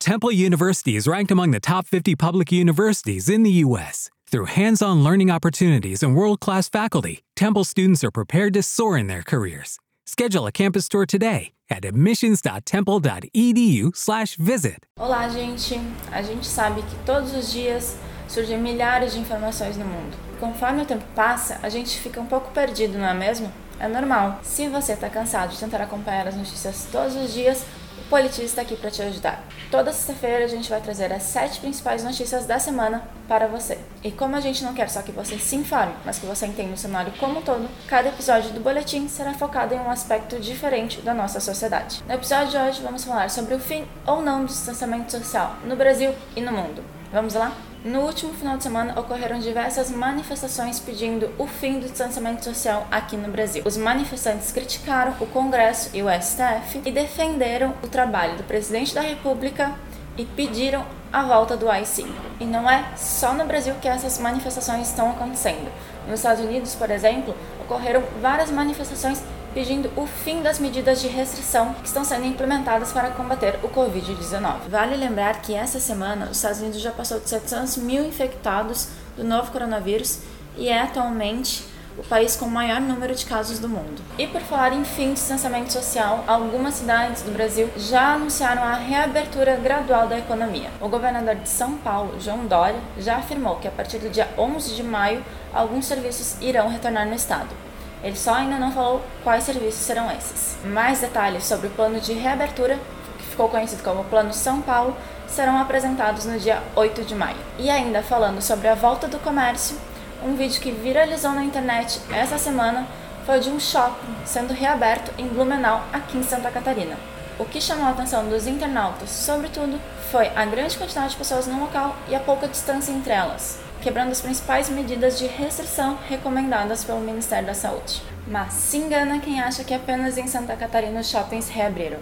Temple University is ranked among the top 50 public universities in the U.S. Through hands on learning opportunities and world class faculty, Temple students are prepared to soar in their careers. Schedule a campus tour today at admissions.temple.edu/slash visit. Olá, gente! A gente sabe que todos os dias surgem milhares de informações no mundo. Conforme o tempo passa, a gente fica um pouco perdido, não é mesmo? É normal. Se você está cansado de tentar acompanhar as notícias todos os dias, o Politiz está aqui para te ajudar. Toda sexta-feira a gente vai trazer as sete principais notícias da semana para você. E como a gente não quer só que você se informe, mas que você entenda o cenário como um todo, cada episódio do boletim será focado em um aspecto diferente da nossa sociedade. No episódio de hoje vamos falar sobre o fim ou não do distanciamento social no Brasil e no mundo. Vamos lá? No último final de semana ocorreram diversas manifestações pedindo o fim do distanciamento social aqui no Brasil. Os manifestantes criticaram o Congresso e o STF e defenderam o trabalho do presidente da República e pediram a volta do AI-5. E não é só no Brasil que essas manifestações estão acontecendo. Nos Estados Unidos, por exemplo, ocorreram várias manifestações pedindo o fim das medidas de restrição que estão sendo implementadas para combater o Covid-19. Vale lembrar que essa semana os Estados Unidos já passou de 700 mil infectados do novo coronavírus e é atualmente o país com o maior número de casos do mundo. E por falar em fim de distanciamento social, algumas cidades do Brasil já anunciaram a reabertura gradual da economia. O governador de São Paulo, João Dória, já afirmou que a partir do dia 11 de maio alguns serviços irão retornar no estado. Ele só ainda não falou quais serviços serão esses. Mais detalhes sobre o plano de reabertura, que ficou conhecido como Plano São Paulo, serão apresentados no dia 8 de maio. E ainda falando sobre a volta do comércio, um vídeo que viralizou na internet essa semana foi de um shopping sendo reaberto em Blumenau, aqui em Santa Catarina. O que chamou a atenção dos internautas, sobretudo, foi a grande quantidade de pessoas no local e a pouca distância entre elas quebrando as principais medidas de restrição recomendadas pelo Ministério da Saúde. Mas se engana quem acha que apenas em Santa Catarina os shoppings reabriram.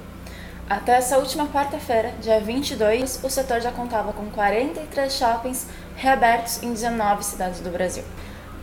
Até essa última quarta-feira, dia 22, o setor já contava com 43 shoppings reabertos em 19 cidades do Brasil.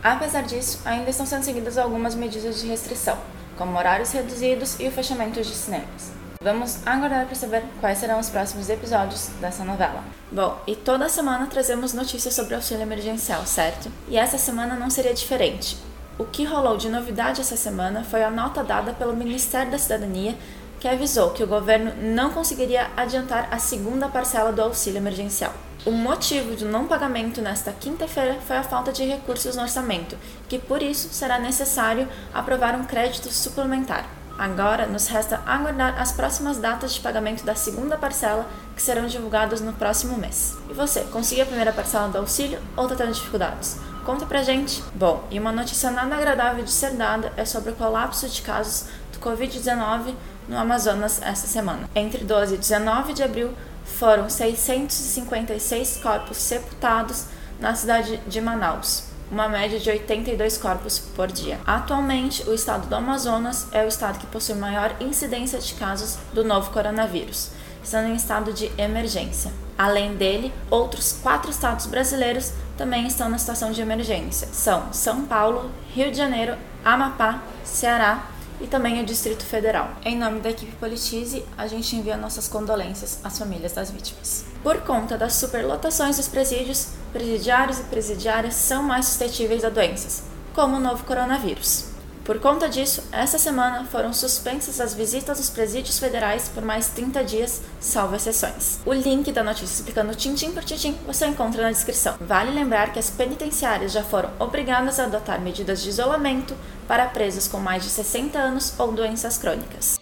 Apesar disso, ainda estão sendo seguidas algumas medidas de restrição, como horários reduzidos e o fechamento de cinemas. Vamos aguardar para saber quais serão os próximos episódios dessa novela. Bom, e toda semana trazemos notícias sobre auxílio emergencial, certo? E essa semana não seria diferente. O que rolou de novidade essa semana foi a nota dada pelo Ministério da Cidadania que avisou que o governo não conseguiria adiantar a segunda parcela do auxílio emergencial. O motivo do não pagamento nesta quinta-feira foi a falta de recursos no orçamento, que por isso será necessário aprovar um crédito suplementar. Agora nos resta aguardar as próximas datas de pagamento da segunda parcela, que serão divulgadas no próximo mês. E você, conseguiu a primeira parcela do auxílio ou está tendo dificuldades? Conta pra gente! Bom, e uma notícia nada agradável de ser dada é sobre o colapso de casos do Covid-19 no Amazonas esta semana. Entre 12 e 19 de abril, foram 656 corpos sepultados na cidade de Manaus uma média de 82 corpos por dia. Atualmente, o estado do Amazonas é o estado que possui maior incidência de casos do novo coronavírus, estando em estado de emergência. Além dele, outros quatro estados brasileiros também estão na situação de emergência. São São Paulo, Rio de Janeiro, Amapá, Ceará e também o Distrito Federal. Em nome da equipe Politize, a gente envia nossas condolências às famílias das vítimas. Por conta das superlotações dos presídios, presidiários e presidiárias são mais suscetíveis a doenças, como o novo coronavírus. Por conta disso, essa semana foram suspensas as visitas aos presídios federais por mais 30 dias, salvo exceções. O link da notícia explicando tintim por tintim você encontra na descrição. Vale lembrar que as penitenciárias já foram obrigadas a adotar medidas de isolamento para presos com mais de 60 anos ou doenças crônicas.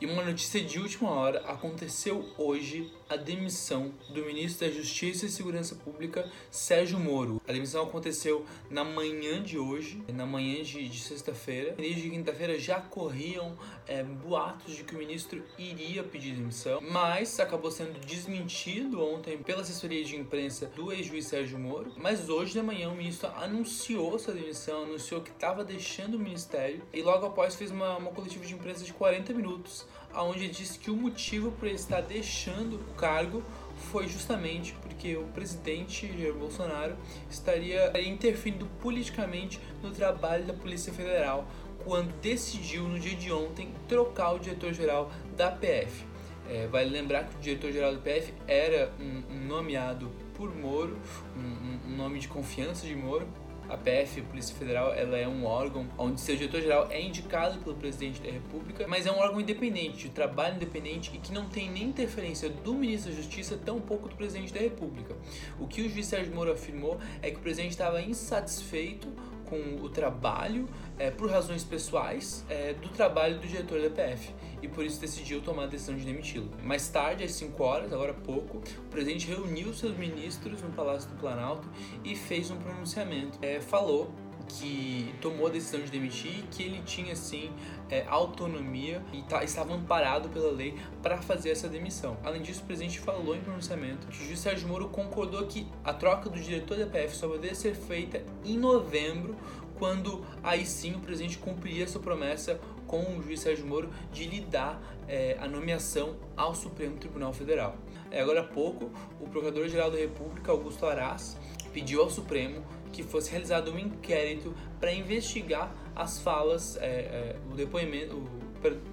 E uma notícia de última hora aconteceu hoje a demissão do ministro da Justiça e Segurança Pública, Sérgio Moro. A demissão aconteceu na manhã de hoje, na manhã de, de sexta-feira. Desde quinta-feira já corriam é, boatos de que o ministro iria pedir demissão, mas acabou sendo desmentido ontem pela assessoria de imprensa do ex-juiz Sérgio Moro. Mas hoje de manhã o ministro anunciou sua demissão, anunciou que estava deixando o ministério e logo após fez uma, uma coletiva de imprensa de 40 minutos onde disse que o motivo por ele estar deixando o cargo foi justamente porque o presidente Jair Bolsonaro estaria interferindo politicamente no trabalho da Polícia Federal quando decidiu no dia de ontem trocar o diretor-geral da PF. É, vale lembrar que o diretor-geral da PF era um, um nomeado por Moro, um, um nome de confiança de Moro, a PF, a Polícia Federal, ela é um órgão onde seu diretor-geral é indicado pelo presidente da República, mas é um órgão independente, de trabalho independente e que não tem nem interferência do ministro da Justiça, tampouco do presidente da República. O que o juiz Sérgio Moro afirmou é que o presidente estava insatisfeito com o trabalho, é, por razões pessoais, é, do trabalho do diretor da PF e por isso decidiu tomar a decisão de demiti-lo. Mais tarde, às 5 horas, agora há pouco, o presidente reuniu seus ministros no Palácio do Planalto e fez um pronunciamento. É, falou que tomou a decisão de demitir, que ele tinha sim é, autonomia e tá, estava amparado pela lei para fazer essa demissão. Além disso, o presidente falou em pronunciamento que o juiz Sérgio Moro concordou que a troca do diretor da PF só poderia ser feita em novembro, quando aí sim o presidente cumpriria sua promessa com o juiz Sérgio Moro de lhe dar é, a nomeação ao Supremo Tribunal Federal. É, agora há pouco, o Procurador-Geral da República, Augusto Aras, pediu ao Supremo que fosse realizado um inquérito para investigar as falas, é, é, o depoimento,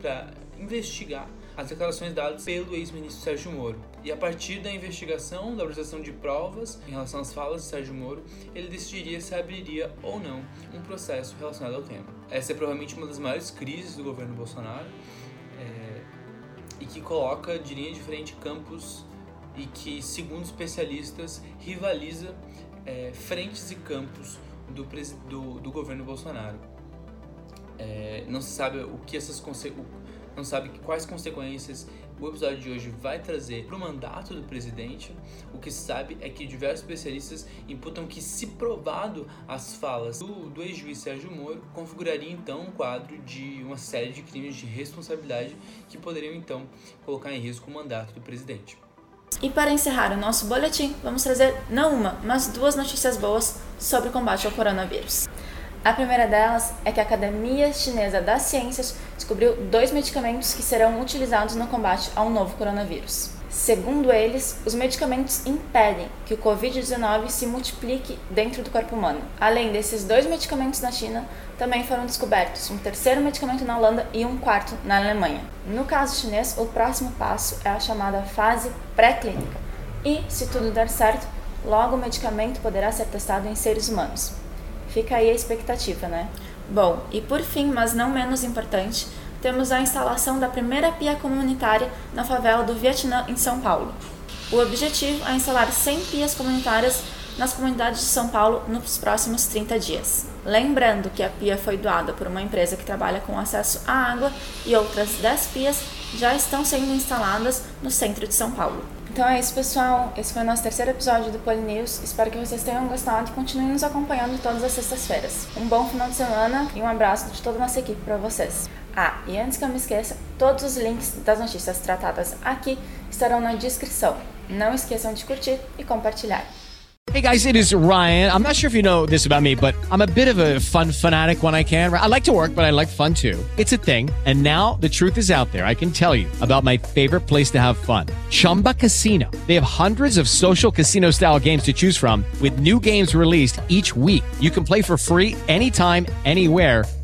para investigar as declarações dadas pelo ex-ministro Sérgio Moro. E a partir da investigação, da apresentação de provas em relação às falas de Sérgio Moro, ele decidiria se abriria ou não um processo relacionado ao tema. Essa é provavelmente uma das maiores crises do governo Bolsonaro é, e que coloca de linha de frente campos e que, segundo especialistas, rivaliza é, frentes e campos do, do, do governo Bolsonaro. É, não se sabe o que essas não sabe quais consequências o episódio de hoje vai trazer para o mandato do presidente. O que se sabe é que diversos especialistas imputam que, se provado as falas do, do ex-juiz Sérgio Moro, configuraria então um quadro de uma série de crimes de responsabilidade que poderiam então colocar em risco o mandato do presidente. E para encerrar o nosso boletim, vamos trazer não uma, mas duas notícias boas sobre o combate ao coronavírus. A primeira delas é que a Academia Chinesa das Ciências descobriu dois medicamentos que serão utilizados no combate ao novo coronavírus. Segundo eles, os medicamentos impedem que o Covid-19 se multiplique dentro do corpo humano. Além desses dois medicamentos na China, também foram descobertos um terceiro medicamento na Holanda e um quarto na Alemanha. No caso chinês, o próximo passo é a chamada fase pré-clínica. E, se tudo der certo, logo o medicamento poderá ser testado em seres humanos. Fica aí a expectativa, né? Bom, e por fim, mas não menos importante, temos a instalação da primeira pia comunitária na favela do Vietnã, em São Paulo. O objetivo é instalar 100 pias comunitárias nas comunidades de São Paulo nos próximos 30 dias. Lembrando que a pia foi doada por uma empresa que trabalha com acesso à água e outras 10 pias já estão sendo instaladas no centro de São Paulo. Então é isso, pessoal. Esse foi o nosso terceiro episódio do Polinews. Espero que vocês tenham gostado e continuem nos acompanhando todas as sextas-feiras. Um bom final de semana e um abraço de toda a nossa equipe para vocês. Ah, e antes que eu me esqueça, todos os links das notícias tratadas aqui estarão na descrição. Não esqueçam de curtir e compartilhar. Hey guys, it is Ryan. I'm not sure if you know this about me, but I'm a bit of a fun fanatic when I can. I like to work, but I like fun too. It's a thing. And now the truth is out there. I can tell you about my favorite place to have fun. Chumba Casino. They have hundreds of social casino style games to choose from with new games released each week. You can play for free anytime, anywhere